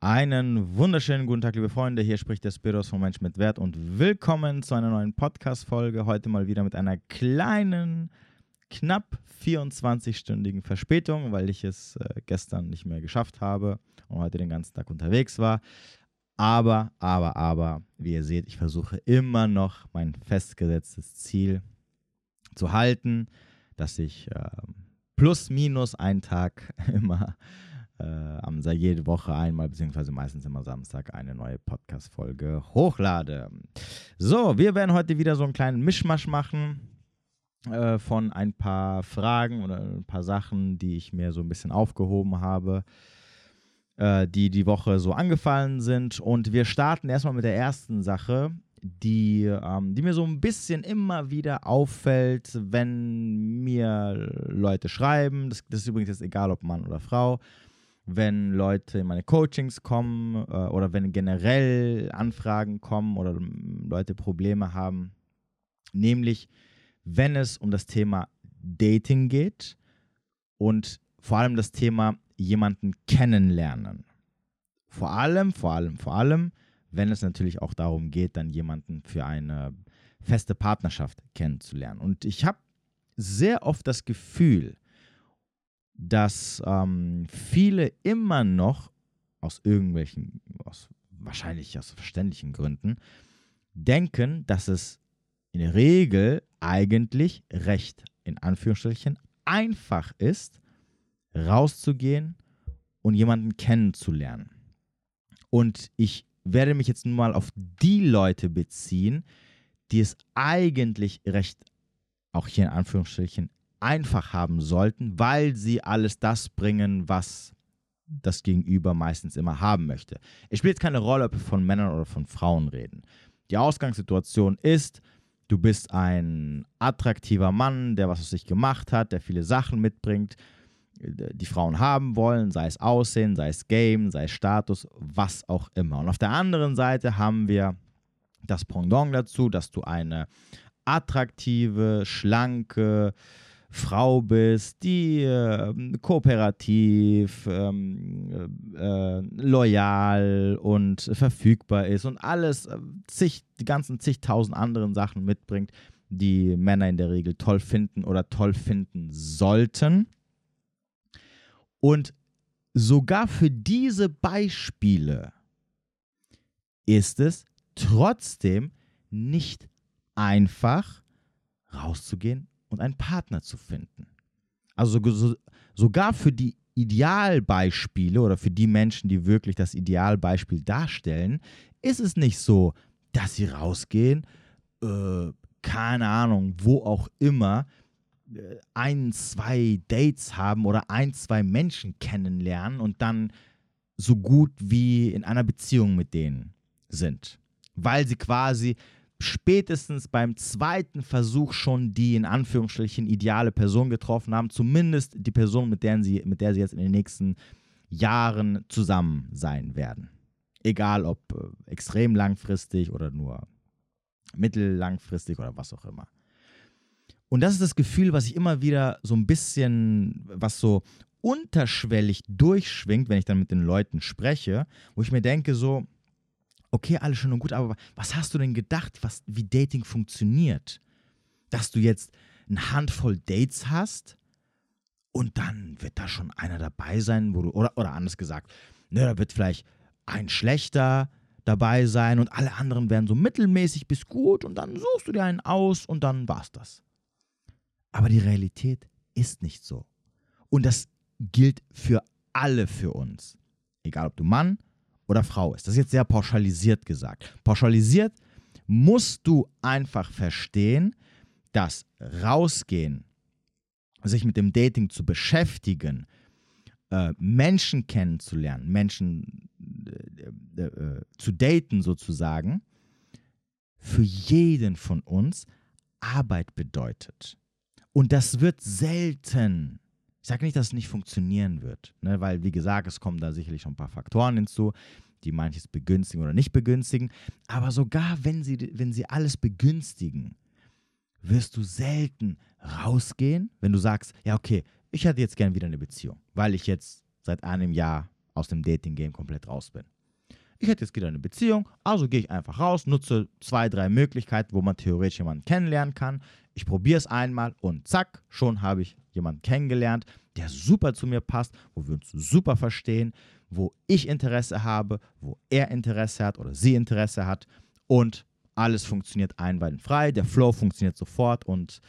Einen wunderschönen guten Tag, liebe Freunde. Hier spricht der Spiros von Mensch mit Wert und willkommen zu einer neuen Podcast-Folge. Heute mal wieder mit einer kleinen, knapp 24-stündigen Verspätung, weil ich es äh, gestern nicht mehr geschafft habe und heute den ganzen Tag unterwegs war. Aber, aber, aber, wie ihr seht, ich versuche immer noch mein festgesetztes Ziel zu halten, dass ich äh, plus minus einen Tag immer äh, jede Woche einmal, beziehungsweise meistens immer Samstag, eine neue Podcast-Folge hochlade. So, wir werden heute wieder so einen kleinen Mischmasch machen äh, von ein paar Fragen oder ein paar Sachen, die ich mir so ein bisschen aufgehoben habe, äh, die die Woche so angefallen sind. Und wir starten erstmal mit der ersten Sache, die, ähm, die mir so ein bisschen immer wieder auffällt, wenn mir Leute schreiben. Das, das ist übrigens jetzt egal, ob Mann oder Frau wenn Leute in meine Coachings kommen äh, oder wenn generell Anfragen kommen oder Leute Probleme haben, nämlich wenn es um das Thema Dating geht und vor allem das Thema jemanden kennenlernen. Vor allem, vor allem, vor allem, wenn es natürlich auch darum geht, dann jemanden für eine feste Partnerschaft kennenzulernen. Und ich habe sehr oft das Gefühl, dass ähm, viele immer noch aus irgendwelchen, aus, wahrscheinlich aus verständlichen Gründen, denken, dass es in der Regel eigentlich recht, in Anführungsstrichen, einfach ist, rauszugehen und jemanden kennenzulernen. Und ich werde mich jetzt nun mal auf die Leute beziehen, die es eigentlich recht, auch hier in Anführungsstrichen, einfach haben sollten, weil sie alles das bringen, was das Gegenüber meistens immer haben möchte. Es spielt keine Rolle, ob wir von Männern oder von Frauen reden. Die Ausgangssituation ist, du bist ein attraktiver Mann, der was aus sich gemacht hat, der viele Sachen mitbringt, die Frauen haben wollen, sei es Aussehen, sei es Game, sei es Status, was auch immer. Und auf der anderen Seite haben wir das Pendant dazu, dass du eine attraktive, schlanke, Frau bist, die äh, kooperativ, ähm, äh, loyal und verfügbar ist und alles, äh, zig, die ganzen zigtausend anderen Sachen mitbringt, die Männer in der Regel toll finden oder toll finden sollten. Und sogar für diese Beispiele ist es trotzdem nicht einfach rauszugehen und einen Partner zu finden. Also so, sogar für die Idealbeispiele oder für die Menschen, die wirklich das Idealbeispiel darstellen, ist es nicht so, dass sie rausgehen, äh, keine Ahnung, wo auch immer, äh, ein, zwei Dates haben oder ein, zwei Menschen kennenlernen und dann so gut wie in einer Beziehung mit denen sind. Weil sie quasi spätestens beim zweiten Versuch schon die in Anführungsstrichen ideale Person getroffen haben, zumindest die Person, mit der sie, mit der sie jetzt in den nächsten Jahren zusammen sein werden. Egal ob äh, extrem langfristig oder nur mittellangfristig oder was auch immer. Und das ist das Gefühl, was ich immer wieder so ein bisschen, was so unterschwellig durchschwingt, wenn ich dann mit den Leuten spreche, wo ich mir denke, so, okay, alles schön und gut, aber was hast du denn gedacht, was, wie Dating funktioniert? Dass du jetzt eine Handvoll Dates hast und dann wird da schon einer dabei sein, wo du, oder, oder anders gesagt, ne, da wird vielleicht ein schlechter dabei sein und alle anderen werden so mittelmäßig bis gut und dann suchst du dir einen aus und dann war's das. Aber die Realität ist nicht so. Und das gilt für alle für uns. Egal ob du Mann, oder Frau ist. Das ist jetzt sehr pauschalisiert gesagt. Pauschalisiert musst du einfach verstehen, dass rausgehen, sich mit dem Dating zu beschäftigen, äh, Menschen kennenzulernen, Menschen äh, äh, äh zu daten sozusagen, für jeden von uns Arbeit bedeutet. Und das wird selten ich sage nicht, dass es nicht funktionieren wird, ne? weil, wie gesagt, es kommen da sicherlich schon ein paar Faktoren hinzu, die manches begünstigen oder nicht begünstigen. Aber sogar wenn sie, wenn sie alles begünstigen, wirst du selten rausgehen, wenn du sagst, ja, okay, ich hätte jetzt gern wieder eine Beziehung, weil ich jetzt seit einem Jahr aus dem Dating-Game komplett raus bin. Ich hätte jetzt wieder eine Beziehung, also gehe ich einfach raus, nutze zwei, drei Möglichkeiten, wo man theoretisch jemanden kennenlernen kann. Ich probiere es einmal und zack, schon habe ich jemanden kennengelernt, der super zu mir passt, wo wir uns super verstehen, wo ich Interesse habe, wo er Interesse hat oder sie Interesse hat und alles funktioniert einwandfrei, der Flow funktioniert sofort und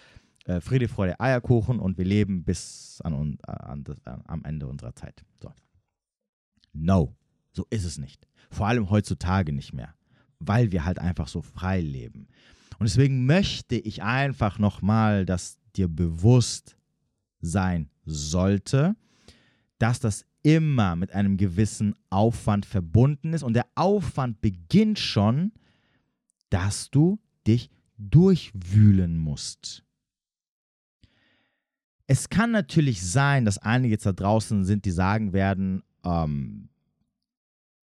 äh, Friede, Freude, Eierkuchen und wir leben bis an, an, an, am Ende unserer Zeit. So. No, so ist es nicht. Vor allem heutzutage nicht mehr, weil wir halt einfach so frei leben. Und deswegen möchte ich einfach nochmal, dass dir bewusst sein sollte, dass das immer mit einem gewissen Aufwand verbunden ist. Und der Aufwand beginnt schon, dass du dich durchwühlen musst. Es kann natürlich sein, dass einige jetzt da draußen sind, die sagen werden, ähm,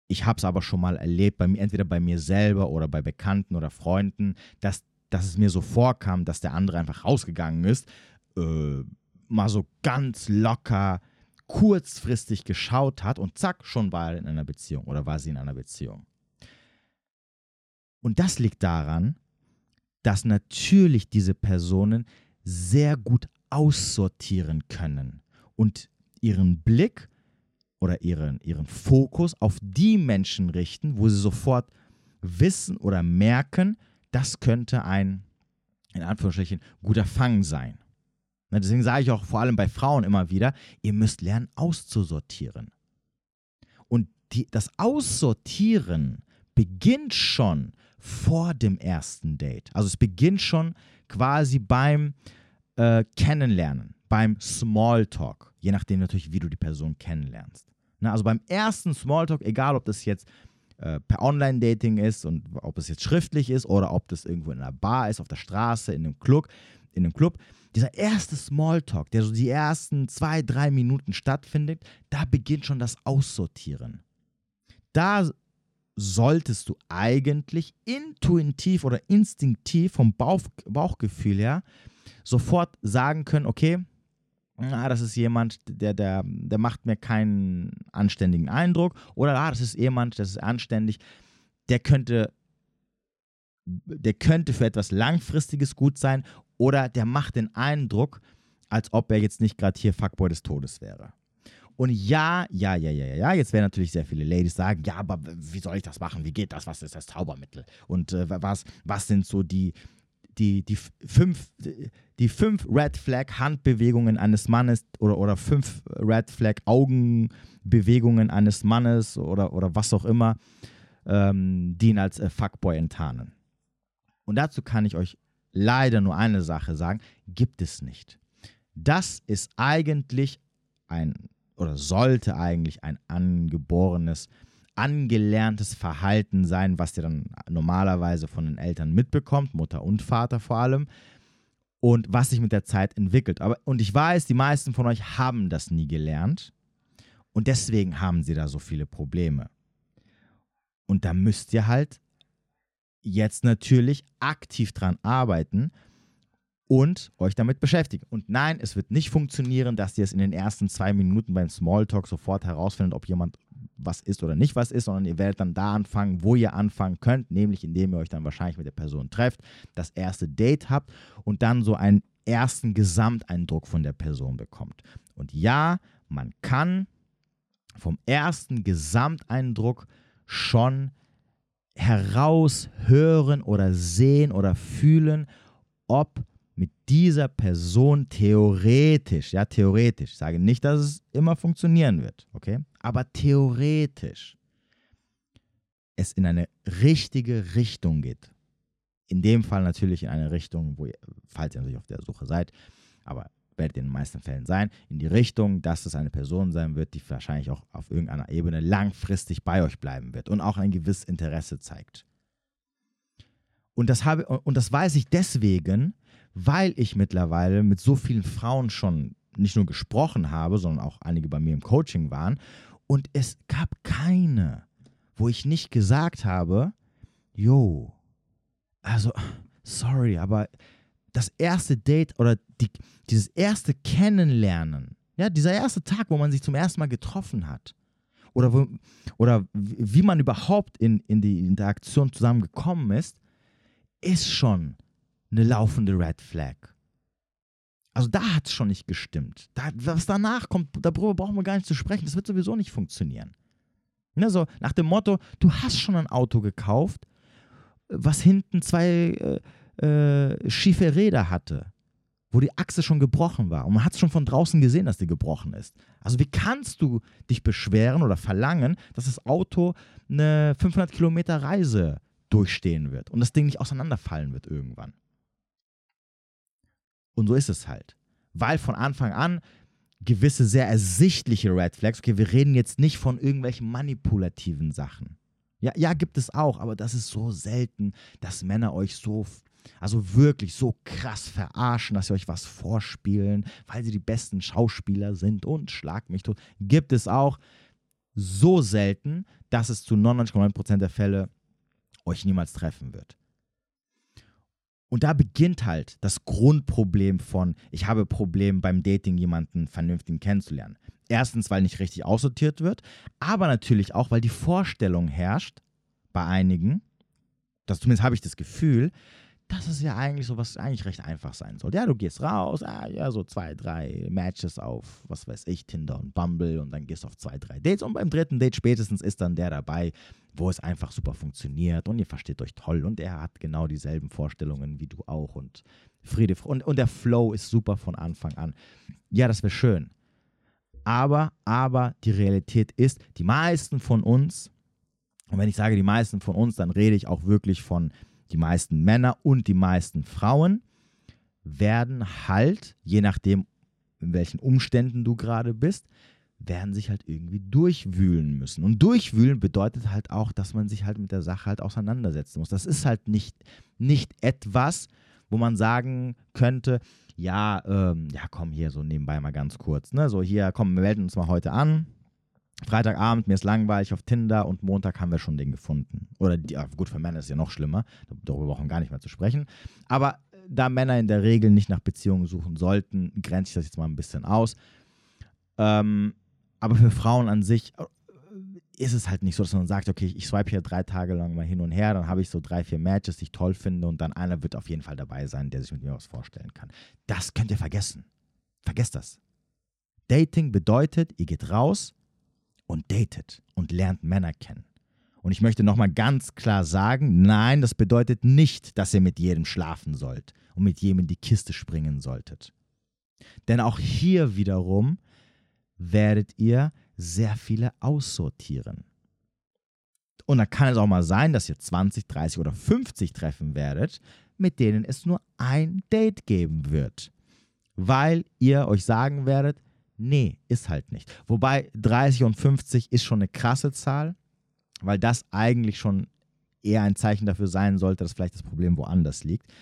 ich habe es aber schon mal erlebt, bei mir, entweder bei mir selber oder bei Bekannten oder Freunden, dass, dass es mir so vorkam, dass der andere einfach rausgegangen ist, äh, mal so ganz locker, kurzfristig geschaut hat und zack, schon war er in einer Beziehung oder war sie in einer Beziehung. Und das liegt daran, dass natürlich diese Personen sehr gut aussortieren können und ihren Blick oder ihren, ihren Fokus auf die Menschen richten, wo sie sofort wissen oder merken, das könnte ein, in Anführungsstrichen, guter Fang sein. Deswegen sage ich auch vor allem bei Frauen immer wieder, ihr müsst lernen auszusortieren. Und die, das Aussortieren beginnt schon vor dem ersten Date. Also es beginnt schon quasi beim äh, Kennenlernen, beim Smalltalk, je nachdem natürlich, wie du die Person kennenlernst. Na, also beim ersten Smalltalk, egal ob das jetzt äh, per Online-Dating ist und ob es jetzt schriftlich ist oder ob das irgendwo in einer Bar ist, auf der Straße, in einem Club, in einem Club, dieser erste Smalltalk, der so die ersten zwei, drei Minuten stattfindet, da beginnt schon das Aussortieren. Da solltest du eigentlich intuitiv oder instinktiv vom Bauch, Bauchgefühl her sofort sagen können, okay, ah, das ist jemand, der, der, der macht mir keinen anständigen Eindruck. Oder ah, das ist jemand, das ist anständig, der könnte, der könnte für etwas Langfristiges gut sein. Oder der macht den Eindruck, als ob er jetzt nicht gerade hier Fuckboy des Todes wäre. Und ja, ja, ja, ja, ja, jetzt werden natürlich sehr viele Ladies sagen, ja, aber wie soll ich das machen? Wie geht das? Was ist das Zaubermittel? Und äh, was, was sind so die, die, die, fünf, die fünf Red Flag Handbewegungen eines Mannes oder, oder fünf Red Flag Augenbewegungen eines Mannes oder, oder was auch immer, ähm, die ihn als äh, Fuckboy enttarnen. Und dazu kann ich euch leider nur eine Sache sagen, gibt es nicht. Das ist eigentlich ein oder sollte eigentlich ein angeborenes, angelerntes Verhalten sein, was ihr dann normalerweise von den Eltern mitbekommt, Mutter und Vater vor allem, und was sich mit der Zeit entwickelt. Aber, und ich weiß, die meisten von euch haben das nie gelernt und deswegen haben sie da so viele Probleme. Und da müsst ihr halt jetzt natürlich aktiv dran arbeiten und euch damit beschäftigen. Und nein, es wird nicht funktionieren, dass ihr es in den ersten zwei Minuten beim Smalltalk sofort herausfindet, ob jemand was ist oder nicht was ist, sondern ihr werdet dann da anfangen, wo ihr anfangen könnt, nämlich indem ihr euch dann wahrscheinlich mit der Person trefft, das erste Date habt und dann so einen ersten Gesamteindruck von der Person bekommt. Und ja, man kann vom ersten Gesamteindruck schon heraushören oder sehen oder fühlen, ob mit dieser Person theoretisch, ja, theoretisch, ich sage nicht, dass es immer funktionieren wird, okay, aber theoretisch es in eine richtige Richtung geht. In dem Fall natürlich in eine Richtung, wo ihr, falls ihr natürlich auf der Suche seid, aber werdet ihr in den meisten Fällen sein, in die Richtung, dass es eine Person sein wird, die wahrscheinlich auch auf irgendeiner Ebene langfristig bei euch bleiben wird und auch ein gewisses Interesse zeigt. Und das, habe, und das weiß ich deswegen, weil ich mittlerweile mit so vielen Frauen schon nicht nur gesprochen habe, sondern auch einige bei mir im Coaching waren. Und es gab keine, wo ich nicht gesagt habe, yo, also, sorry, aber das erste Date oder die, dieses erste Kennenlernen, ja, dieser erste Tag, wo man sich zum ersten Mal getroffen hat oder, wo, oder wie man überhaupt in, in die Interaktion zusammengekommen ist, ist schon eine laufende Red Flag. Also da hat es schon nicht gestimmt. Da, was danach kommt, darüber brauchen wir gar nicht zu sprechen. Das wird sowieso nicht funktionieren. Ne, so nach dem Motto, du hast schon ein Auto gekauft, was hinten zwei äh, äh, schiefe Räder hatte, wo die Achse schon gebrochen war. Und man hat es schon von draußen gesehen, dass die gebrochen ist. Also wie kannst du dich beschweren oder verlangen, dass das Auto eine 500 Kilometer Reise durchstehen wird und das Ding nicht auseinanderfallen wird irgendwann? Und so ist es halt. Weil von Anfang an gewisse sehr ersichtliche Red Flags, okay, wir reden jetzt nicht von irgendwelchen manipulativen Sachen. Ja, ja, gibt es auch, aber das ist so selten, dass Männer euch so, also wirklich so krass verarschen, dass sie euch was vorspielen, weil sie die besten Schauspieler sind und schlag mich tot. Gibt es auch so selten, dass es zu 99,9% der Fälle euch niemals treffen wird. Und da beginnt halt das Grundproblem von, ich habe Problem beim Dating, jemanden vernünftig kennenzulernen. Erstens, weil nicht richtig aussortiert wird, aber natürlich auch, weil die Vorstellung herrscht bei einigen, das, zumindest habe ich das Gefühl, dass es ja eigentlich so was eigentlich recht einfach sein soll. Ja, du gehst raus, ah, ja, so zwei, drei Matches auf, was weiß ich, Tinder und Bumble und dann gehst du auf zwei, drei Dates und beim dritten Date spätestens ist dann der dabei, wo es einfach super funktioniert und ihr versteht euch toll und er hat genau dieselben Vorstellungen wie du auch und Friede und, und der Flow ist super von Anfang an. Ja, das wäre schön. Aber, aber die Realität ist, die meisten von uns, und wenn ich sage die meisten von uns, dann rede ich auch wirklich von die meisten Männer und die meisten Frauen werden halt, je nachdem, in welchen Umständen du gerade bist, werden sich halt irgendwie durchwühlen müssen. Und durchwühlen bedeutet halt auch, dass man sich halt mit der Sache halt auseinandersetzen muss. Das ist halt nicht, nicht etwas, wo man sagen könnte, ja, ähm, ja, komm hier so nebenbei mal ganz kurz, ne? So hier, komm, wir melden uns mal heute an. Freitagabend, mir ist langweilig auf Tinder und Montag haben wir schon den gefunden. Oder die, gut, für Männer ist es ja noch schlimmer, darüber brauchen wir gar nicht mehr zu sprechen. Aber da Männer in der Regel nicht nach Beziehungen suchen sollten, grenze ich das jetzt mal ein bisschen aus. Ähm, aber für Frauen an sich äh, ist es halt nicht so, dass man sagt, okay, ich swipe hier drei Tage lang mal hin und her, dann habe ich so drei, vier Matches, die ich toll finde und dann einer wird auf jeden Fall dabei sein, der sich mit mir was vorstellen kann. Das könnt ihr vergessen. Vergesst das. Dating bedeutet, ihr geht raus, und datet und lernt Männer kennen. Und ich möchte nochmal ganz klar sagen, nein, das bedeutet nicht, dass ihr mit jedem schlafen sollt und mit jedem in die Kiste springen solltet. Denn auch hier wiederum werdet ihr sehr viele aussortieren. Und da kann es auch mal sein, dass ihr 20, 30 oder 50 treffen werdet, mit denen es nur ein Date geben wird. Weil ihr euch sagen werdet, Nee, ist halt nicht. Wobei 30 und 50 ist schon eine krasse Zahl, weil das eigentlich schon eher ein Zeichen dafür sein sollte, dass vielleicht das Problem woanders liegt.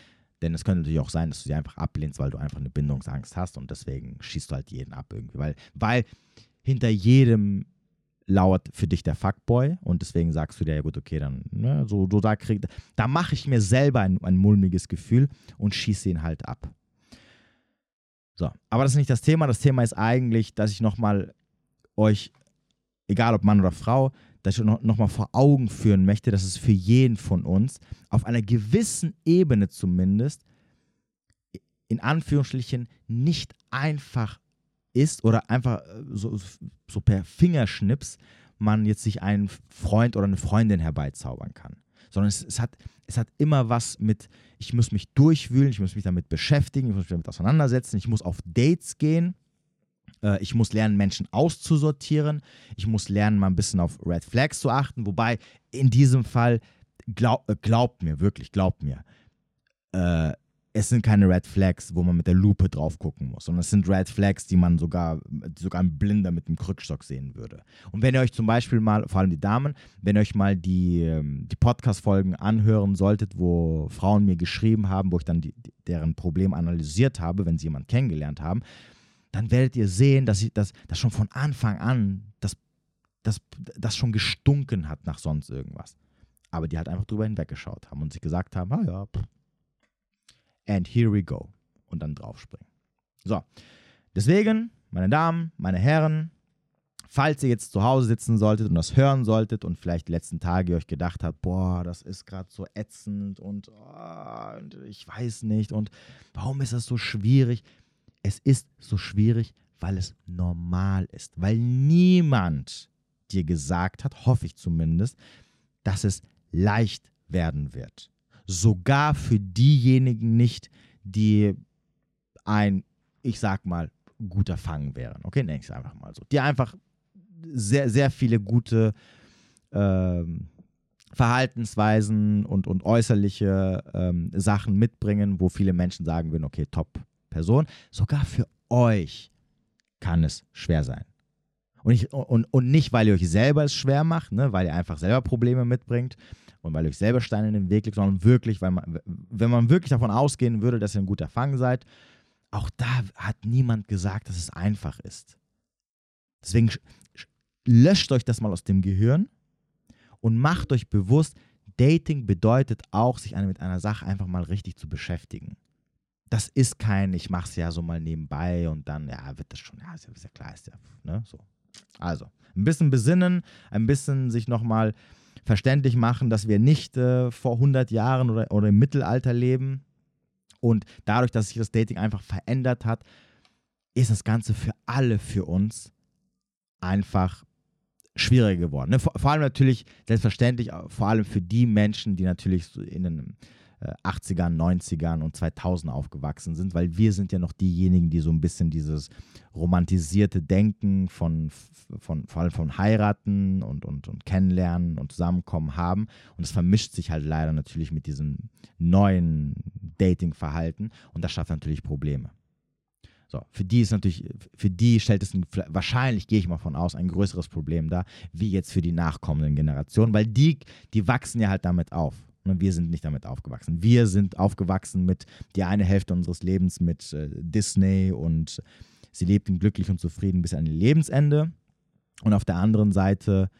Denn es könnte natürlich auch sein, dass du sie einfach ablehnst, weil du einfach eine Bindungsangst hast und deswegen schießt du halt jeden ab irgendwie. Weil, weil hinter jedem lauert für dich der Fuckboy und deswegen sagst du dir, ja gut, okay, dann, ne, so, so da krieg, da mache ich mir selber ein, ein mulmiges Gefühl und schieße ihn halt ab. So, aber das ist nicht das Thema. Das Thema ist eigentlich, dass ich nochmal euch, egal ob Mann oder Frau, dass ich nochmal vor Augen führen möchte, dass es für jeden von uns auf einer gewissen Ebene zumindest in Anführungsstrichen nicht einfach ist oder einfach äh, so, so per Fingerschnips man jetzt sich einen Freund oder eine Freundin herbeizaubern kann. Sondern es, es, hat, es hat immer was mit, ich muss mich durchwühlen, ich muss mich damit beschäftigen, ich muss mich damit auseinandersetzen, ich muss auf Dates gehen, äh, ich muss lernen, Menschen auszusortieren, ich muss lernen, mal ein bisschen auf Red Flags zu achten, wobei in diesem Fall, glaub, äh, glaubt mir, wirklich, glaubt mir, äh, es sind keine Red Flags, wo man mit der Lupe drauf gucken muss, sondern es sind Red Flags, die man sogar, sogar ein Blinder mit dem Krückstock sehen würde. Und wenn ihr euch zum Beispiel mal, vor allem die Damen, wenn ihr euch mal die, ähm, die Podcast-Folgen anhören solltet, wo Frauen mir geschrieben haben, wo ich dann die, deren Problem analysiert habe, wenn sie jemanden kennengelernt haben, dann werdet ihr sehen, dass, ich, dass, dass schon von Anfang an das, das, das schon gestunken hat nach sonst irgendwas. Aber die halt einfach drüber hinweggeschaut haben und sich gesagt haben, ah ja, pff, and here we go. Und dann draufspringen. So, deswegen, meine Damen, meine Herren, falls ihr jetzt zu Hause sitzen solltet und das hören solltet und vielleicht die letzten Tage euch gedacht habt, boah, das ist gerade so ätzend und, oh, und ich weiß nicht und warum ist das so schwierig? Es ist so schwierig, weil es normal ist, weil niemand dir gesagt hat, hoffe ich zumindest, dass es leicht werden wird. Sogar für diejenigen nicht, die ein, ich sag mal, guter Fang wären. Okay, nenne ich es einfach mal so. Die einfach sehr, sehr viele gute ähm, Verhaltensweisen und, und äußerliche ähm, Sachen mitbringen, wo viele Menschen sagen würden, okay, top Person. Sogar für euch kann es schwer sein. Und, ich, und, und nicht, weil ihr euch selber es schwer macht, ne, weil ihr einfach selber Probleme mitbringt und weil euch selber Steine in den Weg legt, sondern wirklich, weil man, wenn man wirklich davon ausgehen würde, dass ihr ein guter Fang seid, auch da hat niemand gesagt, dass es einfach ist. Deswegen löscht euch das mal aus dem Gehirn und macht euch bewusst, Dating bedeutet auch, sich mit einer Sache einfach mal richtig zu beschäftigen. Das ist kein, ich mache es ja so mal nebenbei und dann, ja, wird das schon, ja, ist ja klar, ist ja, ne, so. Also, ein bisschen besinnen, ein bisschen sich nochmal verständlich machen, dass wir nicht äh, vor 100 Jahren oder, oder im Mittelalter leben, und dadurch, dass sich das Dating einfach verändert hat, ist das Ganze für alle für uns einfach schwieriger geworden. Ne? Vor, allem natürlich, selbstverständlich, vor allem für die Menschen, die natürlich in den 80ern, äh, 90ern und 2000 aufgewachsen sind, weil wir sind ja noch diejenigen, die so ein bisschen dieses romantisierte Denken von, von vor allem von Heiraten und, und, und Kennenlernen und Zusammenkommen haben. Und es vermischt sich halt leider natürlich mit diesem neuen Dating-Verhalten und das schafft natürlich Probleme. So, für die ist natürlich, für die stellt es ein, wahrscheinlich, gehe ich mal von aus, ein größeres Problem dar, wie jetzt für die nachkommenden Generationen, weil die, die wachsen ja halt damit auf. Und wir sind nicht damit aufgewachsen. Wir sind aufgewachsen mit die eine Hälfte unseres Lebens mit äh, Disney und sie lebten glücklich und zufrieden bis an ihr Lebensende. Und auf der anderen Seite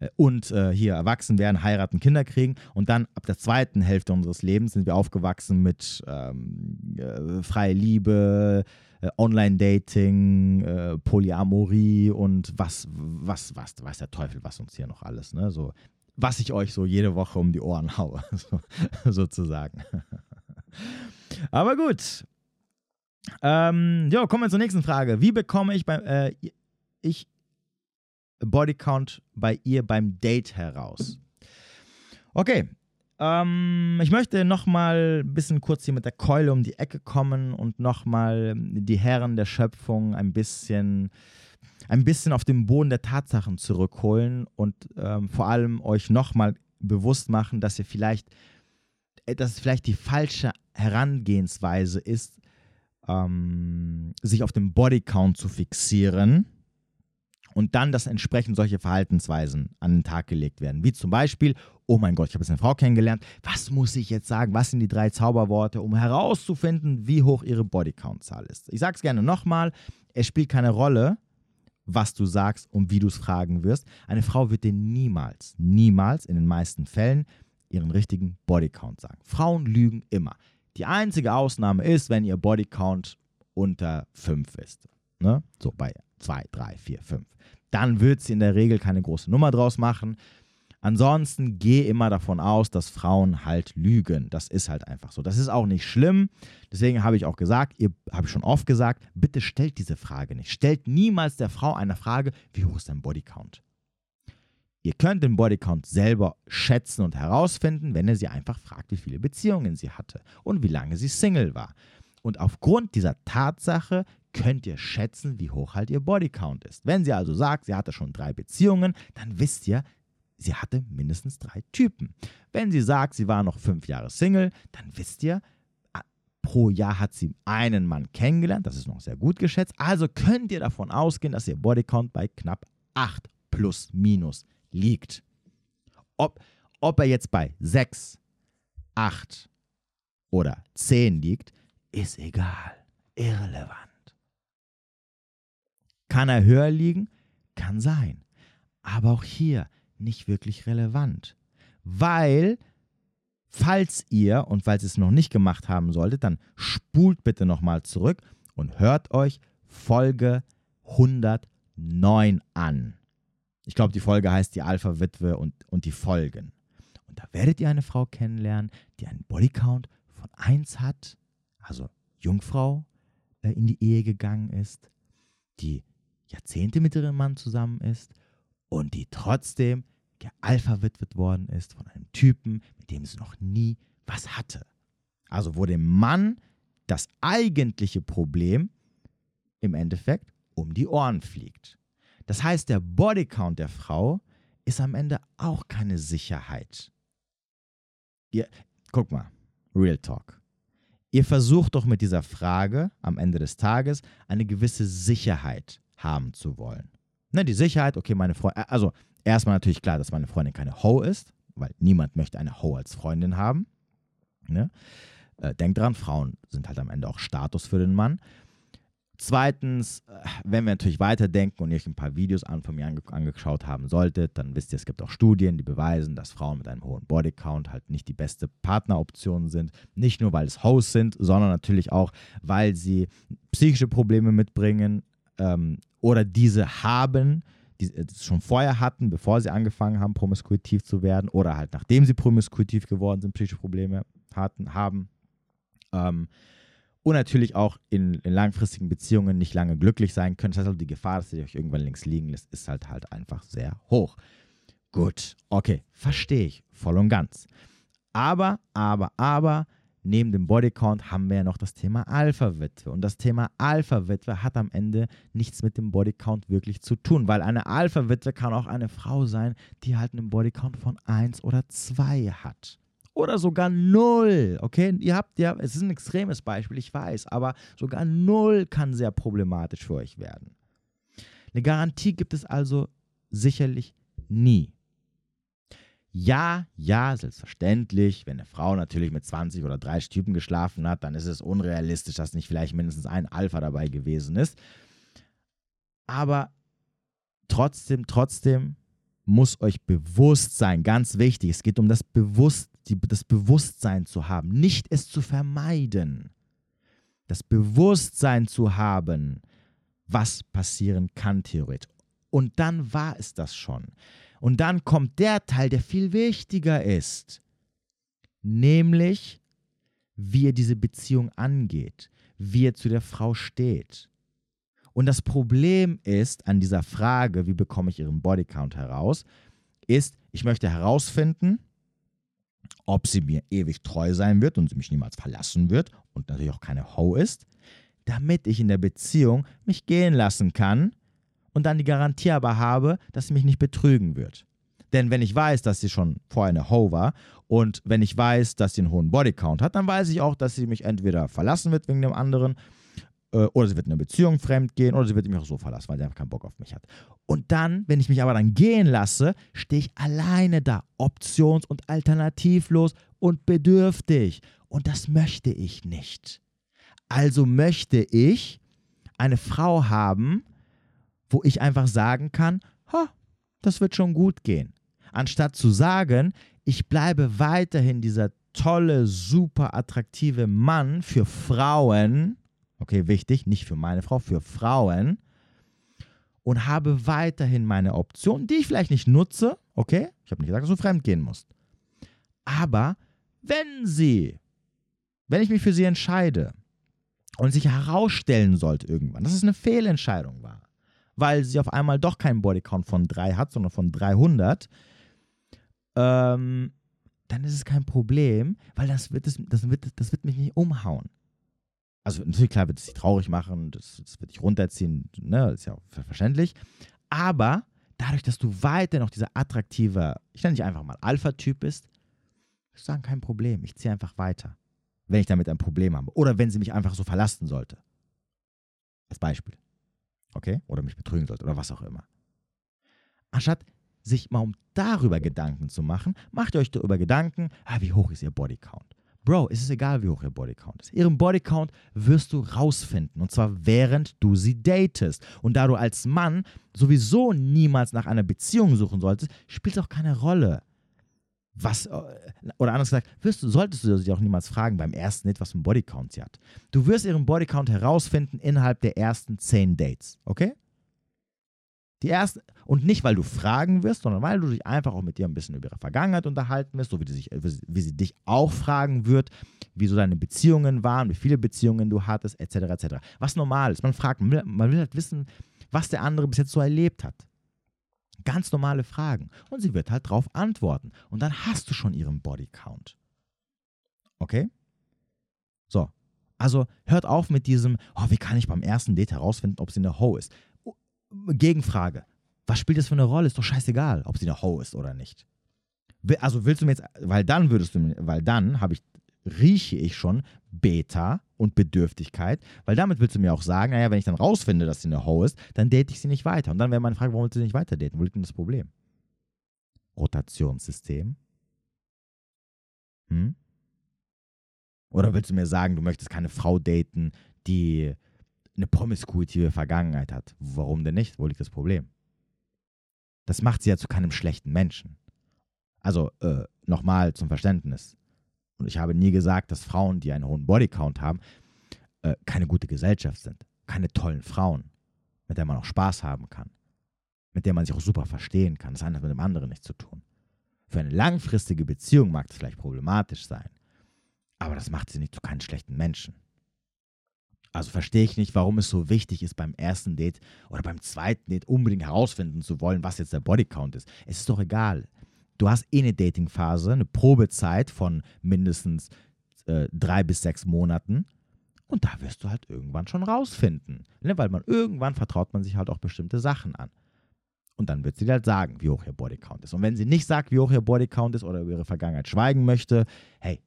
äh, und äh, hier erwachsen werden, heiraten, Kinder kriegen. Und dann ab der zweiten Hälfte unseres Lebens sind wir aufgewachsen mit ähm, äh, freie Liebe, äh, Online-Dating, äh, Polyamorie und was, was, was, weiß der Teufel, was uns hier noch alles, ne? So was ich euch so jede Woche um die Ohren haue, so, sozusagen. Aber gut. Ähm, jo, kommen wir zur nächsten Frage. Wie bekomme ich beim äh, ich Bodycount bei ihr beim Date heraus? Okay. Ähm, ich möchte nochmal ein bisschen kurz hier mit der Keule um die Ecke kommen und nochmal die Herren der Schöpfung ein bisschen ein bisschen auf den Boden der Tatsachen zurückholen und ähm, vor allem euch nochmal bewusst machen, dass ihr vielleicht, äh, dass es vielleicht die falsche Herangehensweise ist, ähm, sich auf den Bodycount zu fixieren und dann, dass entsprechend solche Verhaltensweisen an den Tag gelegt werden. Wie zum Beispiel, oh mein Gott, ich habe jetzt eine Frau kennengelernt, was muss ich jetzt sagen, was sind die drei Zauberworte, um herauszufinden, wie hoch ihre Bodycount-Zahl ist. Ich sage es gerne nochmal, es spielt keine Rolle, was du sagst und wie du es fragen wirst. Eine Frau wird dir niemals, niemals in den meisten Fällen ihren richtigen Bodycount sagen. Frauen lügen immer. Die einzige Ausnahme ist, wenn ihr Bodycount unter 5 ist. Ne? So bei 2, 3, 4, 5. Dann wird sie in der Regel keine große Nummer draus machen. Ansonsten geh immer davon aus, dass Frauen halt lügen. Das ist halt einfach so. Das ist auch nicht schlimm. Deswegen habe ich auch gesagt, ihr habe ich schon oft gesagt, bitte stellt diese Frage nicht. Stellt niemals der Frau eine Frage, wie hoch ist dein Bodycount? Ihr könnt den Bodycount selber schätzen und herausfinden, wenn ihr sie einfach fragt, wie viele Beziehungen sie hatte und wie lange sie Single war. Und aufgrund dieser Tatsache könnt ihr schätzen, wie hoch halt ihr Bodycount ist. Wenn sie also sagt, sie hatte schon drei Beziehungen, dann wisst ihr, sie hatte mindestens drei Typen. Wenn sie sagt, sie war noch fünf Jahre Single, dann wisst ihr, pro Jahr hat sie einen Mann kennengelernt, das ist noch sehr gut geschätzt. Also könnt ihr davon ausgehen, dass ihr Bodycount bei knapp 8 plus minus liegt. Ob, ob er jetzt bei 6, 8 oder 10 liegt, ist egal, irrelevant. Kann er höher liegen? Kann sein. Aber auch hier, nicht wirklich relevant. Weil, falls ihr, und falls ihr es noch nicht gemacht haben solltet, dann spult bitte nochmal zurück und hört euch Folge 100 9 an. Ich glaube, die Folge heißt die Alpha-Witwe und, und die Folgen. Und da werdet ihr eine Frau kennenlernen, die einen Bodycount von 1 hat, also Jungfrau äh, in die Ehe gegangen ist, die Jahrzehnte mit ihrem Mann zusammen ist und die trotzdem gealpha-witwet worden ist von einem Typen, mit dem sie noch nie was hatte. Also wo dem Mann das eigentliche Problem im Endeffekt um die Ohren fliegt. Das heißt, der Bodycount der Frau ist am Ende auch keine Sicherheit. Ihr, guck mal, Real Talk. Ihr versucht doch mit dieser Frage am Ende des Tages eine gewisse Sicherheit haben zu wollen. Ne, die Sicherheit, okay, meine Freundin, also erstmal natürlich klar, dass meine Freundin keine Ho ist, weil niemand möchte eine Ho als Freundin haben. Ne? Äh, denkt dran, Frauen sind halt am Ende auch Status für den Mann. Zweitens, äh, wenn wir natürlich weiterdenken und ihr euch ein paar Videos an von mir ange angeschaut haben solltet, dann wisst ihr, es gibt auch Studien, die beweisen, dass Frauen mit einem hohen Bodycount halt nicht die beste Partneroption sind. Nicht nur, weil es Hosts sind, sondern natürlich auch, weil sie psychische Probleme mitbringen ähm, oder diese haben, die es schon vorher hatten, bevor sie angefangen haben, promiskuitiv zu werden oder halt nachdem sie promiskuitiv geworden sind, psychische Probleme hatten, haben. Ähm, und natürlich auch in, in, langfristigen Beziehungen nicht lange glücklich sein können. Das heißt also, die Gefahr, dass ihr euch irgendwann links liegen lässt, ist halt halt einfach sehr hoch. Gut, okay, verstehe ich voll und ganz. Aber, aber, aber, neben dem Bodycount haben wir ja noch das Thema Alpha-Witwe. Und das Thema Alpha-Witwe hat am Ende nichts mit dem Bodycount wirklich zu tun, weil eine Alpha-Witwe kann auch eine Frau sein, die halt einen Bodycount von 1 oder 2 hat oder sogar null. Okay, ihr habt ja, es ist ein extremes Beispiel, ich weiß, aber sogar null kann sehr problematisch für euch werden. Eine Garantie gibt es also sicherlich nie. Ja, ja, selbstverständlich. Wenn eine Frau natürlich mit 20 oder 30 Typen geschlafen hat, dann ist es unrealistisch, dass nicht vielleicht mindestens ein Alpha dabei gewesen ist. Aber trotzdem, trotzdem muss euch bewusst sein, ganz wichtig, es geht um das, Bewusst, die, das Bewusstsein zu haben, nicht es zu vermeiden. Das Bewusstsein zu haben, was passieren kann theoretisch. Und dann war es das schon. Und dann kommt der Teil, der viel wichtiger ist, nämlich wie ihr diese Beziehung angeht, wie ihr zu der Frau steht. Und das Problem ist an dieser Frage, wie bekomme ich ihren Bodycount heraus, ist, ich möchte herausfinden, ob sie mir ewig treu sein wird und sie mich niemals verlassen wird und natürlich auch keine Ho ist, damit ich in der Beziehung mich gehen lassen kann und dann die Garantie aber habe, dass sie mich nicht betrügen wird. Denn wenn ich weiß, dass sie schon vorher eine Ho war und wenn ich weiß, dass sie einen hohen Bodycount hat, dann weiß ich auch, dass sie mich entweder verlassen wird wegen dem anderen äh, oder sie wird in eine Beziehung fremd gehen oder sie wird mich auch so verlassen, weil sie einfach keinen Bock auf mich hat. Und dann, wenn ich mich aber dann gehen lasse, stehe ich alleine da, options- und alternativlos und bedürftig. Und das möchte ich nicht. Also möchte ich eine Frau haben, wo ich einfach sagen kann, ha, das wird schon gut gehen. Anstatt zu sagen, ich bleibe weiterhin dieser tolle, super attraktive Mann für Frauen, Okay, wichtig, nicht für meine Frau, für Frauen. Und habe weiterhin meine Option, die ich vielleicht nicht nutze. Okay, ich habe nicht gesagt, dass du fremd gehen musst. Aber wenn sie, wenn ich mich für sie entscheide und sich herausstellen sollte irgendwann, dass es eine Fehlentscheidung war, weil sie auf einmal doch keinen Bodycount von 3 hat, sondern von 300, ähm, dann ist es kein Problem, weil das wird, das, das, wird, das wird mich nicht umhauen also natürlich klar wird es dich traurig machen, das, das wird dich runterziehen, ne, ist ja verständlich. Aber dadurch, dass du weiter noch dieser attraktive, ich nenne dich einfach mal Alpha-Typ bist, du sagen, kein Problem, ich ziehe einfach weiter, wenn ich damit ein Problem habe. Oder wenn sie mich einfach so verlassen sollte. Als Beispiel. Okay? Oder mich betrügen sollte oder was auch immer. Anstatt sich mal um darüber Gedanken zu machen, macht ihr euch darüber Gedanken, ah, wie hoch ist ihr Bodycount? Bro, es ist egal, wie hoch ihr Bodycount ist. Ihren Bodycount wirst du rausfinden. Und zwar während du sie datest. Und da du als Mann sowieso niemals nach einer Beziehung suchen solltest, spielt es auch keine Rolle. Was, äh, oder anders gesagt, wirst du, solltest du sie auch niemals fragen beim ersten Date, was für einen Bodycount sie hat. Du wirst ihren Bodycount herausfinden innerhalb der ersten zehn Dates, okay? Die erste, und nicht, weil du fragen wirst, sondern weil du dich einfach auch mit ihr ein bisschen über ihre Vergangenheit unterhalten wirst, so wie, sich, wie sie dich auch fragen wird, wie so deine Beziehungen waren, wie viele Beziehungen du hattest, etc. etc. Was normal ist. Man fragt, man will halt wissen, was der andere bis jetzt so erlebt hat. Ganz normale Fragen. Und sie wird halt darauf antworten. Und dann hast du schon ihren Bodycount. Okay? So. Also hört auf mit diesem, oh, wie kann ich beim ersten Date herausfinden, ob sie eine Ho ist. Gegenfrage. Was spielt das für eine Rolle? Ist doch scheißegal, ob sie eine Ho ist oder nicht. Also willst du mir jetzt, weil dann würdest du, weil dann habe ich, rieche ich schon Beta und Bedürftigkeit, weil damit willst du mir auch sagen, naja, wenn ich dann rausfinde, dass sie eine Ho ist, dann date ich sie nicht weiter. Und dann wäre meine Frage, warum willst du sie nicht weiter daten? Wo liegt denn das Problem? Rotationssystem? Hm? Oder willst du mir sagen, du möchtest keine Frau daten, die eine promiskuitive Vergangenheit hat. Warum denn nicht? Wo liegt das Problem? Das macht sie ja zu keinem schlechten Menschen. Also äh, nochmal zum Verständnis. Und ich habe nie gesagt, dass Frauen, die einen hohen Bodycount haben, äh, keine gute Gesellschaft sind. Keine tollen Frauen, mit denen man auch Spaß haben kann. Mit denen man sich auch super verstehen kann. Das eine hat mit dem anderen nichts zu tun. Für eine langfristige Beziehung mag das vielleicht problematisch sein. Aber das macht sie nicht zu keinen schlechten Menschen. Also verstehe ich nicht, warum es so wichtig ist, beim ersten Date oder beim zweiten Date unbedingt herausfinden zu wollen, was jetzt der Bodycount ist. Es ist doch egal. Du hast eh eine Datingphase, eine Probezeit von mindestens äh, drei bis sechs Monaten. Und da wirst du halt irgendwann schon rausfinden. Ne? Weil man irgendwann vertraut man sich halt auch bestimmte Sachen an. Und dann wird sie halt sagen, wie hoch ihr Bodycount ist. Und wenn sie nicht sagt, wie hoch ihr Bodycount ist oder über ihre Vergangenheit schweigen möchte, hey,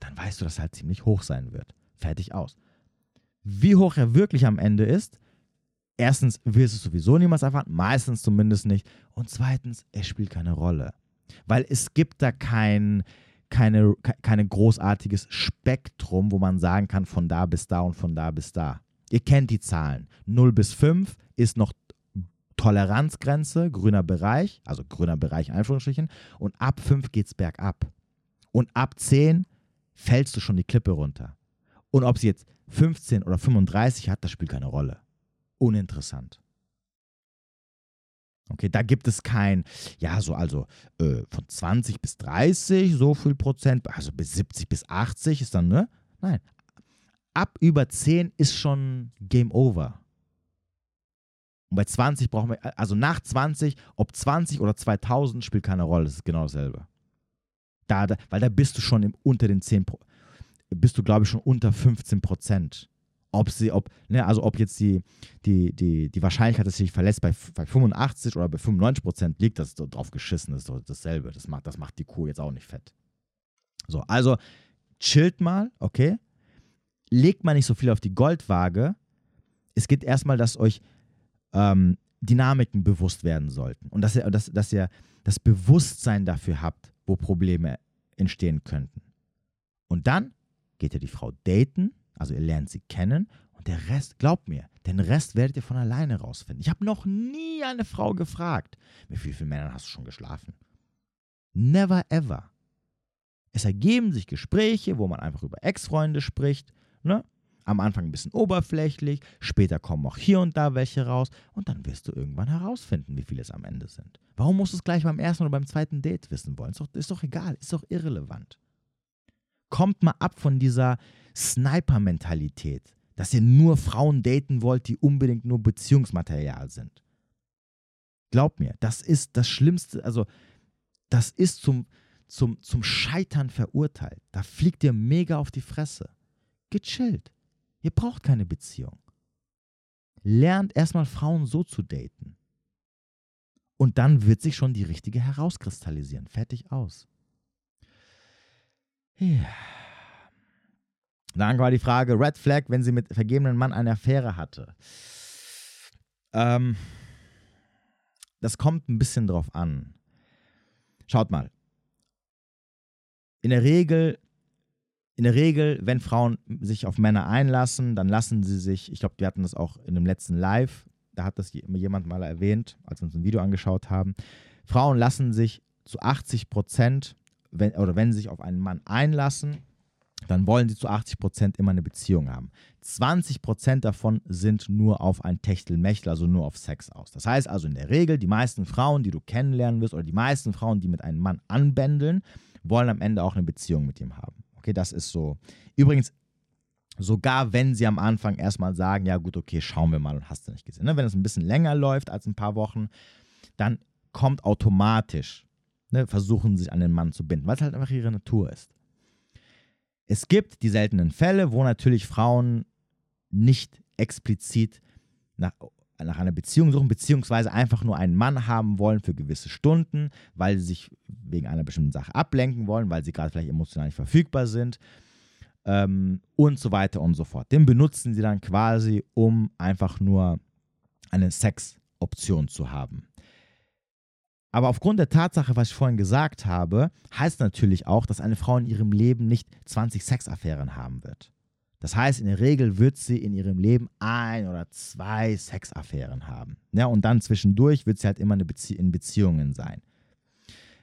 dann weißt du, dass er halt ziemlich hoch sein wird. Fertig aus. Wie hoch er wirklich am Ende ist, erstens wirst du sowieso niemals erfahren, meistens zumindest nicht. Und zweitens, es spielt keine Rolle. Weil es gibt da kein, keine, keine großartiges Spektrum, wo man sagen kann, von da bis da und von da bis da. Ihr kennt die Zahlen. 0 bis 5 ist noch Toleranzgrenze, grüner Bereich, also grüner Bereich in Anführungsstrichen. Und ab 5 geht es bergab. Und ab 10 fällst du schon die Klippe runter. Und ob sie jetzt 15 oder 35 hat, das spielt keine Rolle. Uninteressant. Okay, da gibt es kein, ja, so also äh, von 20 bis 30, so viel Prozent, also bis 70 bis 80 ist dann, ne? Nein. Ab über 10 ist schon Game Over. Und bei 20 brauchen wir, also nach 20, ob 20 oder 2000 spielt keine Rolle, das ist genau dasselbe. Da, da weil da bist du schon im, unter den 10 Prozent bist du, glaube ich, schon unter 15 Prozent. Ob sie, ob, ne, also ob jetzt die, die, die, die Wahrscheinlichkeit, dass sie sich verlässt, bei, bei 85 oder bei 95 Prozent liegt, das ist drauf geschissen, ist doch dasselbe. Das macht, das macht die Kuh jetzt auch nicht fett. So, also chillt mal, okay? Legt mal nicht so viel auf die Goldwaage. Es geht erstmal, dass euch ähm, Dynamiken bewusst werden sollten und dass ihr, dass, dass ihr das Bewusstsein dafür habt, wo Probleme entstehen könnten. Und dann geht ihr die Frau daten, also ihr lernt sie kennen und der Rest, glaubt mir, den Rest werdet ihr von alleine rausfinden. Ich habe noch nie eine Frau gefragt, mit wie vielen Männern hast du schon geschlafen? Never ever. Es ergeben sich Gespräche, wo man einfach über Ex-Freunde spricht, ne? Am Anfang ein bisschen oberflächlich, später kommen auch hier und da welche raus und dann wirst du irgendwann herausfinden, wie viele es am Ende sind. Warum musst du es gleich beim ersten oder beim zweiten Date wissen wollen? Ist doch, ist doch egal, ist doch irrelevant kommt mal ab von dieser Sniper-Mentalität, dass ihr nur Frauen daten wollt, die unbedingt nur Beziehungsmaterial sind. Glaubt mir, das ist das Schlimmste, also das ist zum, zum, zum Scheitern verurteilt. Da fliegt ihr mega auf die Fresse. Gechillt. Ihr braucht keine Beziehung. Lernt erstmal Frauen so zu daten. Und dann wird sich schon die richtige herauskristallisieren. Fertig aus. Ja. Dann war die Frage: Red Flag, wenn sie mit vergebenen Mann eine Affäre hatte. Ähm, das kommt ein bisschen drauf an. Schaut mal. In der Regel, in der Regel, wenn Frauen sich auf Männer einlassen, dann lassen sie sich, ich glaube, wir hatten das auch in dem letzten Live, da hat das jemand mal erwähnt, als wir uns ein Video angeschaut haben. Frauen lassen sich zu 80 Prozent wenn, oder wenn sie sich auf einen Mann einlassen, dann wollen sie zu 80% immer eine Beziehung haben. 20% davon sind nur auf ein Techtelmechtel, also nur auf Sex aus. Das heißt also in der Regel, die meisten Frauen, die du kennenlernen wirst, oder die meisten Frauen, die mit einem Mann anbändeln, wollen am Ende auch eine Beziehung mit ihm haben. Okay, das ist so. Übrigens, sogar wenn sie am Anfang erstmal sagen, ja gut, okay, schauen wir mal und hast du nicht gesehen. Ne? Wenn es ein bisschen länger läuft als ein paar Wochen, dann kommt automatisch, ne, versuchen sie sich an den Mann zu binden, weil es halt einfach ihre Natur ist. Es gibt die seltenen Fälle, wo natürlich Frauen nicht explizit nach, nach einer Beziehung suchen, beziehungsweise einfach nur einen Mann haben wollen für gewisse Stunden, weil sie sich wegen einer bestimmten Sache ablenken wollen, weil sie gerade vielleicht emotional nicht verfügbar sind ähm, und so weiter und so fort. Den benutzen sie dann quasi, um einfach nur eine Sexoption zu haben. Aber aufgrund der Tatsache, was ich vorhin gesagt habe, heißt natürlich auch, dass eine Frau in ihrem Leben nicht 20 Sexaffären haben wird. Das heißt, in der Regel wird sie in ihrem Leben ein oder zwei Sexaffären haben. Ja, und dann zwischendurch wird sie halt immer Bezie in Beziehungen sein.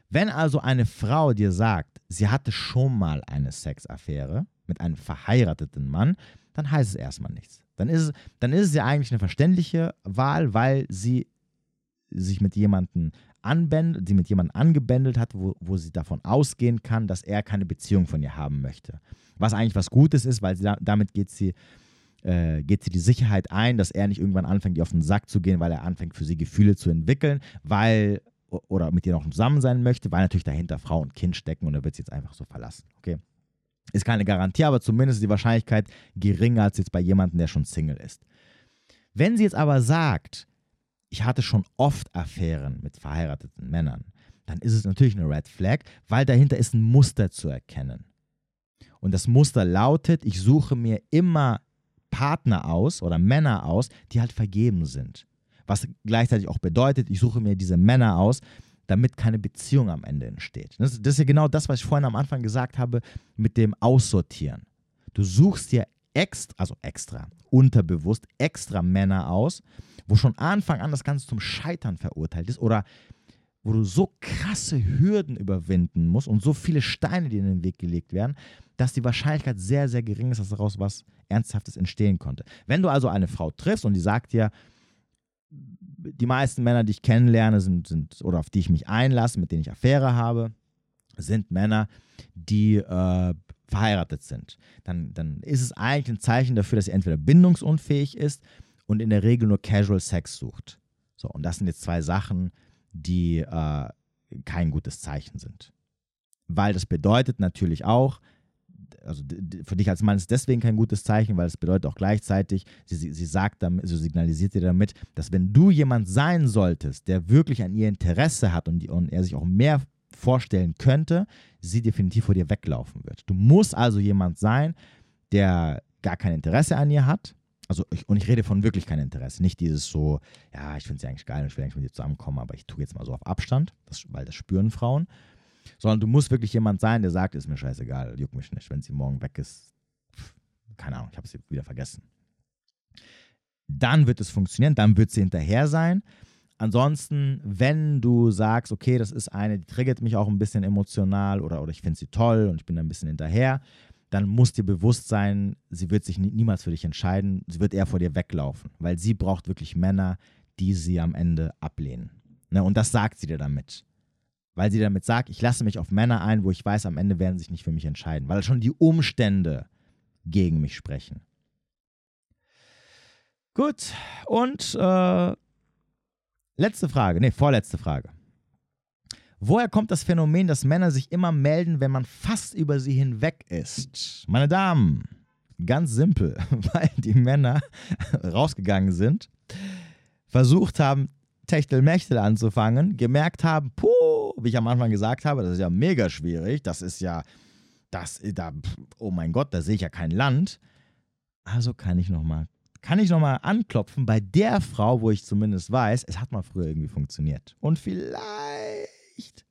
Wenn also eine Frau dir sagt, sie hatte schon mal eine Sexaffäre mit einem verheirateten Mann, dann heißt es erstmal nichts. Dann ist es, dann ist es ja eigentlich eine verständliche Wahl, weil sie sich mit jemandem anbändelt, sie mit jemandem angebändelt hat, wo, wo sie davon ausgehen kann, dass er keine Beziehung von ihr haben möchte. Was eigentlich was Gutes ist, weil da, damit geht sie, äh, geht sie die Sicherheit ein, dass er nicht irgendwann anfängt, ihr auf den Sack zu gehen, weil er anfängt, für sie Gefühle zu entwickeln, weil oder mit ihr noch zusammen sein möchte, weil natürlich dahinter Frau und Kind stecken und er wird sie jetzt einfach so verlassen. Okay. Ist keine Garantie, aber zumindest ist die Wahrscheinlichkeit geringer als jetzt bei jemandem, der schon Single ist. Wenn sie jetzt aber sagt, ich hatte schon oft Affären mit verheirateten Männern, dann ist es natürlich eine Red Flag, weil dahinter ist ein Muster zu erkennen. Und das Muster lautet, ich suche mir immer Partner aus oder Männer aus, die halt vergeben sind. Was gleichzeitig auch bedeutet, ich suche mir diese Männer aus, damit keine Beziehung am Ende entsteht. Das, ist ja genau das, was ich vorhin am Anfang gesagt habe mit dem Aussortieren. Du suchst dir extra, also extra, unterbewusst extra Männer aus, wo schon Anfang an das Ganze zum Scheitern verurteilt ist oder wo du so krasse Hürden überwinden musst und so viele Steine, die in den Weg gelegt werden, dass die Wahrscheinlichkeit sehr, sehr gering ist, dass daraus was Ernsthaftes entstehen konnte. Wenn du also eine Frau triffst und die sagt dir, die meisten Männer, die ich kennenlerne, sind, sind oder auf die ich mich einlasse, mit denen ich Affäre habe, sind Männer, die äh, verheiratet sind. Dann, dann ist es eigentlich ein Zeichen dafür, dass sie entweder bindungsunfähig ist und in der Regel nur Casual Sex sucht. So, und das sind jetzt zwei Sachen, die äh, kein gutes Zeichen sind. Weil das bedeutet natürlich auch, also für dich als Mann ist deswegen kein gutes Zeichen, weil es bedeutet auch gleichzeitig, sie, sie, sie sagt damit, so signalisiert dir damit, dass wenn du jemand sein solltest, der wirklich an ihr Interesse hat und, die, und er sich auch mehr vorstellen könnte, sie definitiv vor dir weglaufen wird. Du musst also jemand sein, der gar kein Interesse an ihr hat. Also, ich, und ich rede von wirklich kein Interesse. Nicht dieses so, ja, ich finde sie eigentlich geil und ich will eigentlich mit ihr zusammenkommen, aber ich tue jetzt mal so auf Abstand, das, weil das spüren Frauen sondern du musst wirklich jemand sein, der sagt, ist mir scheißegal, juckt mich nicht. Wenn sie morgen weg ist, keine Ahnung, ich habe sie wieder vergessen. Dann wird es funktionieren, dann wird sie hinterher sein. Ansonsten, wenn du sagst, okay, das ist eine, die triggert mich auch ein bisschen emotional oder, oder ich finde sie toll und ich bin ein bisschen hinterher, dann muss dir bewusst sein, sie wird sich niemals für dich entscheiden, sie wird eher vor dir weglaufen, weil sie braucht wirklich Männer, die sie am Ende ablehnen. Ne? Und das sagt sie dir damit weil sie damit sagt, ich lasse mich auf Männer ein, wo ich weiß, am Ende werden sie sich nicht für mich entscheiden, weil schon die Umstände gegen mich sprechen. Gut, und äh, letzte Frage, nee, vorletzte Frage. Woher kommt das Phänomen, dass Männer sich immer melden, wenn man fast über sie hinweg ist? Meine Damen, ganz simpel, weil die Männer rausgegangen sind, versucht haben, Techtelmechtel anzufangen, gemerkt haben, puh, wie ich am Anfang gesagt habe, das ist ja mega schwierig, das ist ja, das, da, oh mein Gott, da sehe ich ja kein Land. Also kann ich nochmal, kann ich nochmal anklopfen bei der Frau, wo ich zumindest weiß, es hat mal früher irgendwie funktioniert. Und vielleicht,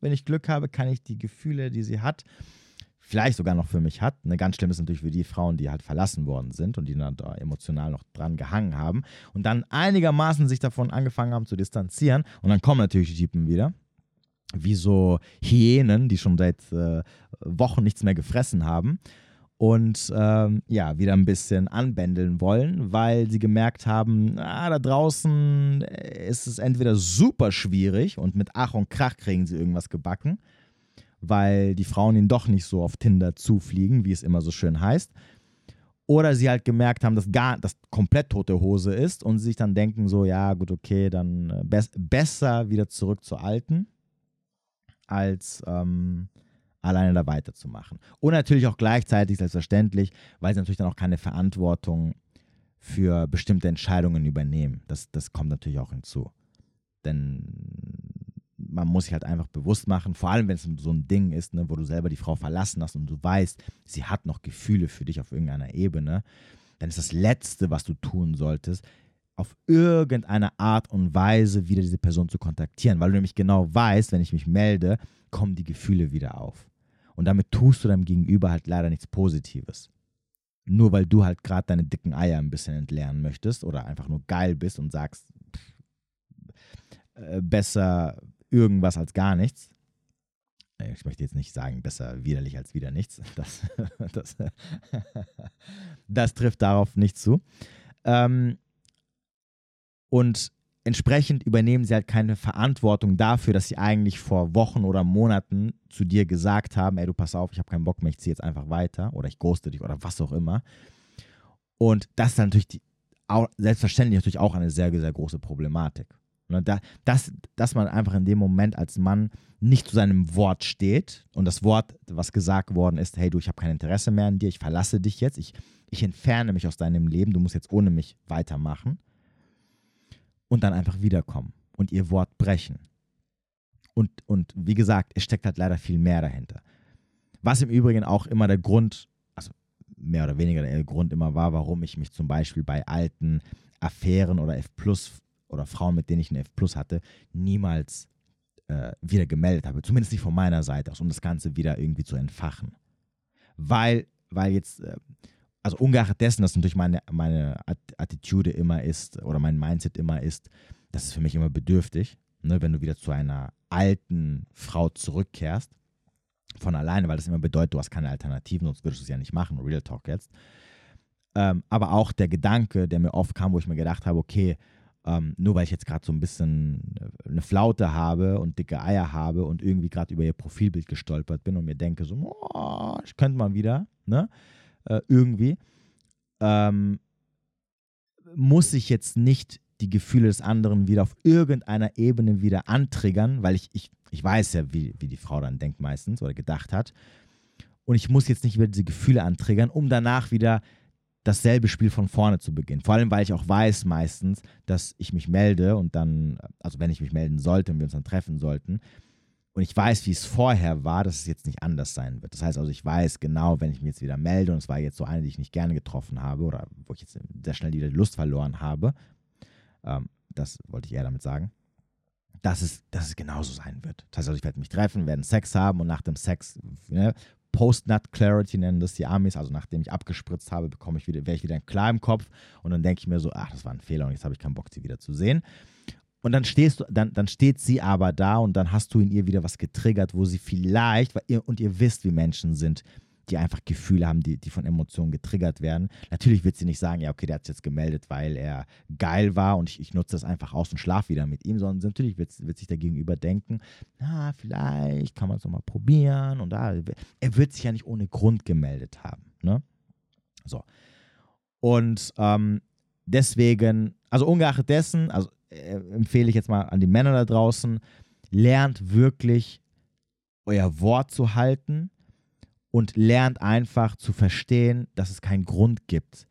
wenn ich Glück habe, kann ich die Gefühle, die sie hat, vielleicht sogar noch für mich hat. Ne, ganz schlimm ist natürlich für die Frauen, die halt verlassen worden sind und die dann da emotional noch dran gehangen haben und dann einigermaßen sich davon angefangen haben zu distanzieren. Und dann kommen natürlich die Typen wieder, wie so Hyänen, die schon seit äh, Wochen nichts mehr gefressen haben und ähm, ja, wieder ein bisschen anbändeln wollen, weil sie gemerkt haben, ah, da draußen ist es entweder super schwierig und mit Ach und Krach kriegen sie irgendwas gebacken, weil die Frauen ihnen doch nicht so auf Tinder zufliegen, wie es immer so schön heißt. Oder sie halt gemerkt haben, dass gar das komplett tote Hose ist und sie sich dann denken, so, ja, gut, okay, dann äh, be besser wieder zurück zur alten, als ähm, alleine da weiterzumachen. Und natürlich auch gleichzeitig, selbstverständlich, weil sie natürlich dann auch keine Verantwortung für bestimmte Entscheidungen übernehmen. Das, das kommt natürlich auch hinzu. Denn man muss sich halt einfach bewusst machen, vor allem wenn es so ein Ding ist, ne, wo du selber die Frau verlassen hast und du weißt, sie hat noch Gefühle für dich auf irgendeiner Ebene, dann ist das Letzte, was du tun solltest, auf irgendeine Art und Weise wieder diese Person zu kontaktieren, weil du nämlich genau weißt, wenn ich mich melde, kommen die Gefühle wieder auf. Und damit tust du deinem Gegenüber halt leider nichts Positives. Nur weil du halt gerade deine dicken Eier ein bisschen entleeren möchtest oder einfach nur geil bist und sagst, pff, äh, besser irgendwas als gar nichts. Äh, ich möchte jetzt nicht sagen, besser widerlich als wieder nichts. Das, das, das trifft darauf nicht zu. Ähm, und entsprechend übernehmen sie halt keine Verantwortung dafür, dass sie eigentlich vor Wochen oder Monaten zu dir gesagt haben, ey, du pass auf, ich habe keinen Bock mehr, ich ziehe jetzt einfach weiter oder ich ghoste dich oder was auch immer. Und das ist natürlich die, auch, selbstverständlich natürlich auch eine sehr, sehr große Problematik. Und da, dass, dass man einfach in dem Moment als Mann nicht zu seinem Wort steht und das Wort, was gesagt worden ist, hey du, ich habe kein Interesse mehr an dir, ich verlasse dich jetzt, ich, ich entferne mich aus deinem Leben, du musst jetzt ohne mich weitermachen und dann einfach wiederkommen und ihr Wort brechen. Und, und wie gesagt, es steckt halt leider viel mehr dahinter. Was im Übrigen auch immer der Grund, also mehr oder weniger der Grund immer war, warum ich mich zum Beispiel bei alten Affären oder F Plus oder Frauen, mit denen ich einen F Plus hatte, niemals äh, wieder gemeldet habe. Zumindest nicht von meiner Seite aus, um das Ganze wieder irgendwie zu entfachen. Weil, weil jetzt, äh, also ungeachtet dessen, dass natürlich meine, meine Attitude immer ist oder mein Mindset immer ist, das ist für mich immer bedürftig, ne, wenn du wieder zu einer alten Frau zurückkehrst, von alleine, weil das immer bedeutet, du hast keine Alternativen, sonst würdest du es ja nicht machen, Real Talk jetzt. Ähm, aber auch der Gedanke, der mir oft kam, wo ich mir gedacht habe, okay, ähm, nur weil ich jetzt gerade so ein bisschen äh, eine Flaute habe und dicke Eier habe und irgendwie gerade über ihr Profilbild gestolpert bin und mir denke, so, oh, ich könnte mal wieder, ne? Äh, irgendwie, ähm, muss ich jetzt nicht die Gefühle des anderen wieder auf irgendeiner Ebene wieder antriggern, weil ich, ich, ich weiß ja, wie, wie die Frau dann denkt meistens oder gedacht hat. Und ich muss jetzt nicht wieder diese Gefühle antriggern, um danach wieder dasselbe Spiel von vorne zu beginnen. Vor allem, weil ich auch weiß meistens, dass ich mich melde und dann, also wenn ich mich melden sollte und wir uns dann treffen sollten, und ich weiß, wie es vorher war, dass es jetzt nicht anders sein wird. Das heißt also, ich weiß genau, wenn ich mich jetzt wieder melde und es war jetzt so eine, die ich nicht gerne getroffen habe oder wo ich jetzt sehr schnell wieder die Lust verloren habe, ähm, das wollte ich eher damit sagen, dass es, dass es genauso sein wird. Das heißt also, ich werde mich treffen, werden Sex haben und nach dem Sex, ne, Post-Nut-Clarity nennen das die Amis, also nachdem ich abgespritzt habe, bekomme ich wieder, wäre ich wieder klar im Kopf und dann denke ich mir so, ach, das war ein Fehler und jetzt habe ich keinen Bock, sie wieder zu sehen. Und dann stehst du, dann, dann steht sie aber da und dann hast du in ihr wieder was getriggert, wo sie vielleicht, ihr, und ihr wisst, wie Menschen sind, die einfach Gefühle haben, die, die von Emotionen getriggert werden. Natürlich wird sie nicht sagen, ja, okay, der hat sich jetzt gemeldet, weil er geil war und ich, ich nutze das einfach aus und schlaf wieder mit ihm, sondern natürlich wird, wird sich der Gegenüber denken, na, vielleicht kann man es nochmal probieren und da, er wird sich ja nicht ohne Grund gemeldet haben. Ne? So. Und ähm, deswegen, also ungeachtet dessen, also äh, empfehle ich jetzt mal an die Männer da draußen, lernt wirklich euer Wort zu halten und lernt einfach zu verstehen, dass es keinen Grund gibt,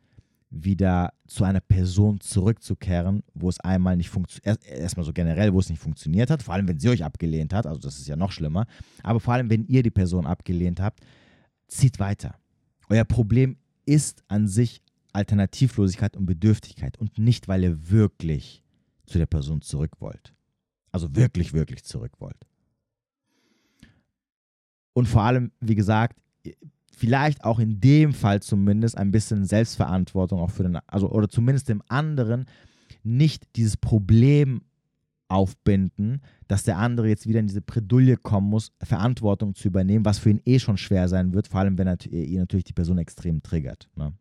wieder zu einer Person zurückzukehren, wo es einmal nicht funktioniert, erstmal so generell, wo es nicht funktioniert hat, vor allem wenn sie euch abgelehnt hat, also das ist ja noch schlimmer, aber vor allem wenn ihr die Person abgelehnt habt, zieht weiter. Euer Problem ist an sich Alternativlosigkeit und Bedürftigkeit und nicht, weil ihr wirklich zu der Person zurück wollt. Also wirklich, wirklich zurück wollt. Und vor allem, wie gesagt, vielleicht auch in dem Fall zumindest ein bisschen Selbstverantwortung auch für den, also oder zumindest dem anderen nicht dieses Problem aufbinden, dass der andere jetzt wieder in diese Bredouille kommen muss, Verantwortung zu übernehmen, was für ihn eh schon schwer sein wird, vor allem wenn er ihn natürlich die Person extrem triggert. Ne?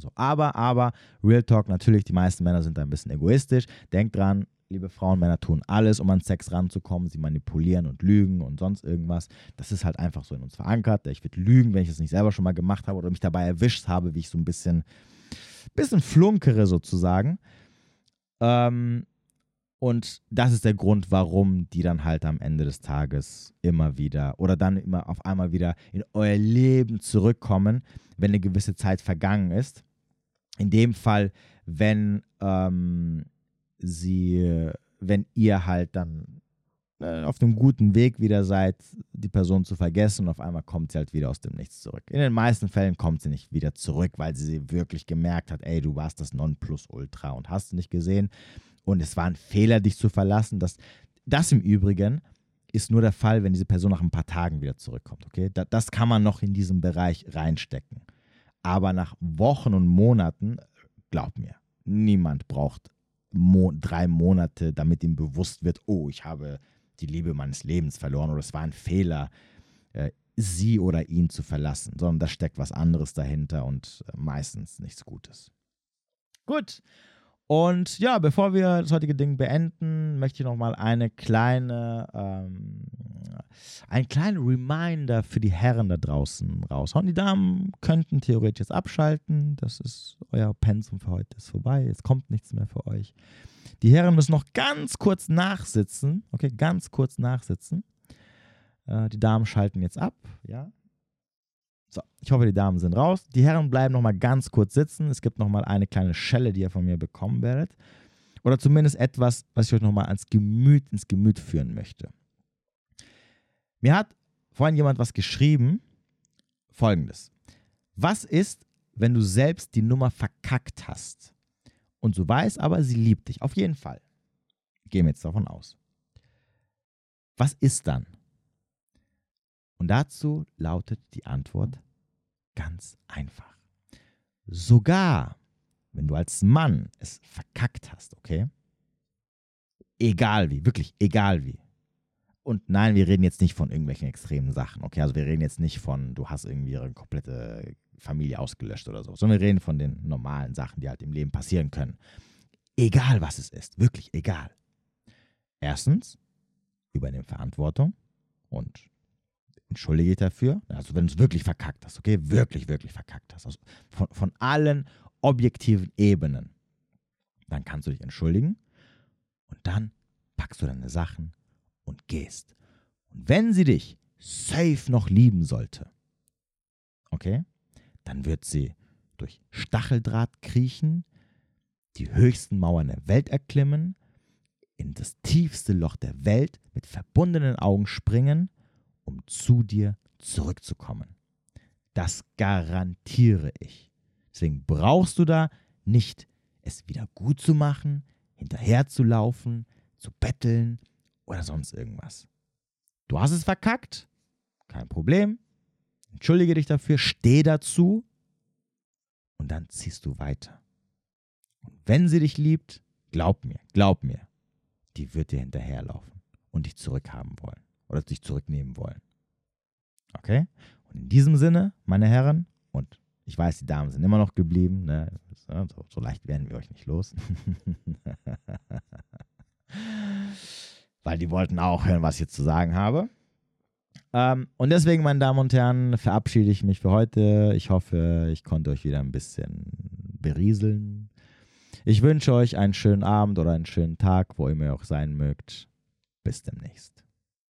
So, aber, aber, Real Talk, natürlich, die meisten Männer sind da ein bisschen egoistisch. Denkt dran, liebe Frauen, Männer tun alles, um an Sex ranzukommen. Sie manipulieren und lügen und sonst irgendwas. Das ist halt einfach so in uns verankert. Ich würde lügen, wenn ich das nicht selber schon mal gemacht habe oder mich dabei erwischt habe, wie ich so ein bisschen, bisschen flunkere sozusagen. Ähm, und das ist der Grund, warum die dann halt am Ende des Tages immer wieder oder dann immer auf einmal wieder in euer Leben zurückkommen, wenn eine gewisse Zeit vergangen ist. In dem Fall, wenn ähm, sie, wenn ihr halt dann äh, auf einem guten Weg wieder seid, die Person zu vergessen und auf einmal kommt sie halt wieder aus dem Nichts zurück. In den meisten Fällen kommt sie nicht wieder zurück, weil sie wirklich gemerkt hat, ey, du warst das Nonplusultra und hast nicht gesehen und es war ein Fehler, dich zu verlassen. Das, das im Übrigen ist nur der Fall, wenn diese Person nach ein paar Tagen wieder zurückkommt. Okay? Das, das kann man noch in diesen Bereich reinstecken. Aber nach Wochen und Monaten, glaub mir, niemand braucht Mo drei Monate, damit ihm bewusst wird, oh, ich habe die Liebe meines Lebens verloren oder es war ein Fehler, äh, sie oder ihn zu verlassen, sondern da steckt was anderes dahinter und äh, meistens nichts Gutes. Gut, und ja, bevor wir das heutige Ding beenden, möchte ich nochmal eine kleine, ähm, einen kleinen Reminder für die Herren da draußen raushauen. Die Damen könnten theoretisch jetzt abschalten. Das ist euer Pensum für heute ist vorbei. Jetzt kommt nichts mehr für euch. Die Herren müssen noch ganz kurz nachsitzen. Okay, ganz kurz nachsitzen. Äh, die Damen schalten jetzt ab. Ja, so, ich hoffe, die Damen sind raus. Die Herren bleiben noch mal ganz kurz sitzen. Es gibt noch mal eine kleine Schelle, die ihr von mir bekommen werdet. Oder zumindest etwas, was ich euch noch mal ans Gemüt, ins Gemüt führen möchte. Mir hat vorhin jemand was geschrieben. Folgendes. Was ist, wenn du selbst die Nummer verkackt hast und du weißt aber, sie liebt dich? Auf jeden Fall. Gehen wir jetzt davon aus. Was ist dann? Und dazu lautet die Antwort ganz einfach. Sogar wenn du als Mann es verkackt hast, okay? Egal wie, wirklich egal wie. Und nein, wir reden jetzt nicht von irgendwelchen extremen Sachen, okay? Also wir reden jetzt nicht von, du hast irgendwie ihre komplette Familie ausgelöscht oder so, sondern wir reden von den normalen Sachen, die halt im Leben passieren können. Egal was es ist, wirklich egal. Erstens, übernimm Verantwortung und entschuldige dich dafür. Also wenn du es wirklich verkackt hast, okay? Wirklich, wirklich verkackt hast. Also von, von allen objektiven Ebenen. Dann kannst du dich entschuldigen und dann packst du deine Sachen und gehst. Und wenn sie dich safe noch lieben sollte, okay, dann wird sie durch Stacheldraht kriechen, die höchsten Mauern der Welt erklimmen, in das tiefste Loch der Welt mit verbundenen Augen springen um zu dir zurückzukommen. Das garantiere ich. Deswegen brauchst du da nicht es wieder gut zu machen, hinterherzulaufen, zu betteln oder sonst irgendwas. Du hast es verkackt, kein Problem. Entschuldige dich dafür, steh dazu und dann ziehst du weiter. Und wenn sie dich liebt, glaub mir, glaub mir, die wird dir hinterherlaufen und dich zurückhaben wollen oder sich zurücknehmen wollen. Okay? Und in diesem Sinne, meine Herren, und ich weiß, die Damen sind immer noch geblieben, ne? so, so leicht werden wir euch nicht los. Weil die wollten auch hören, was ich jetzt zu sagen habe. Ähm, und deswegen, meine Damen und Herren, verabschiede ich mich für heute. Ich hoffe, ich konnte euch wieder ein bisschen berieseln. Ich wünsche euch einen schönen Abend oder einen schönen Tag, wo immer ihr auch sein mögt. Bis demnächst.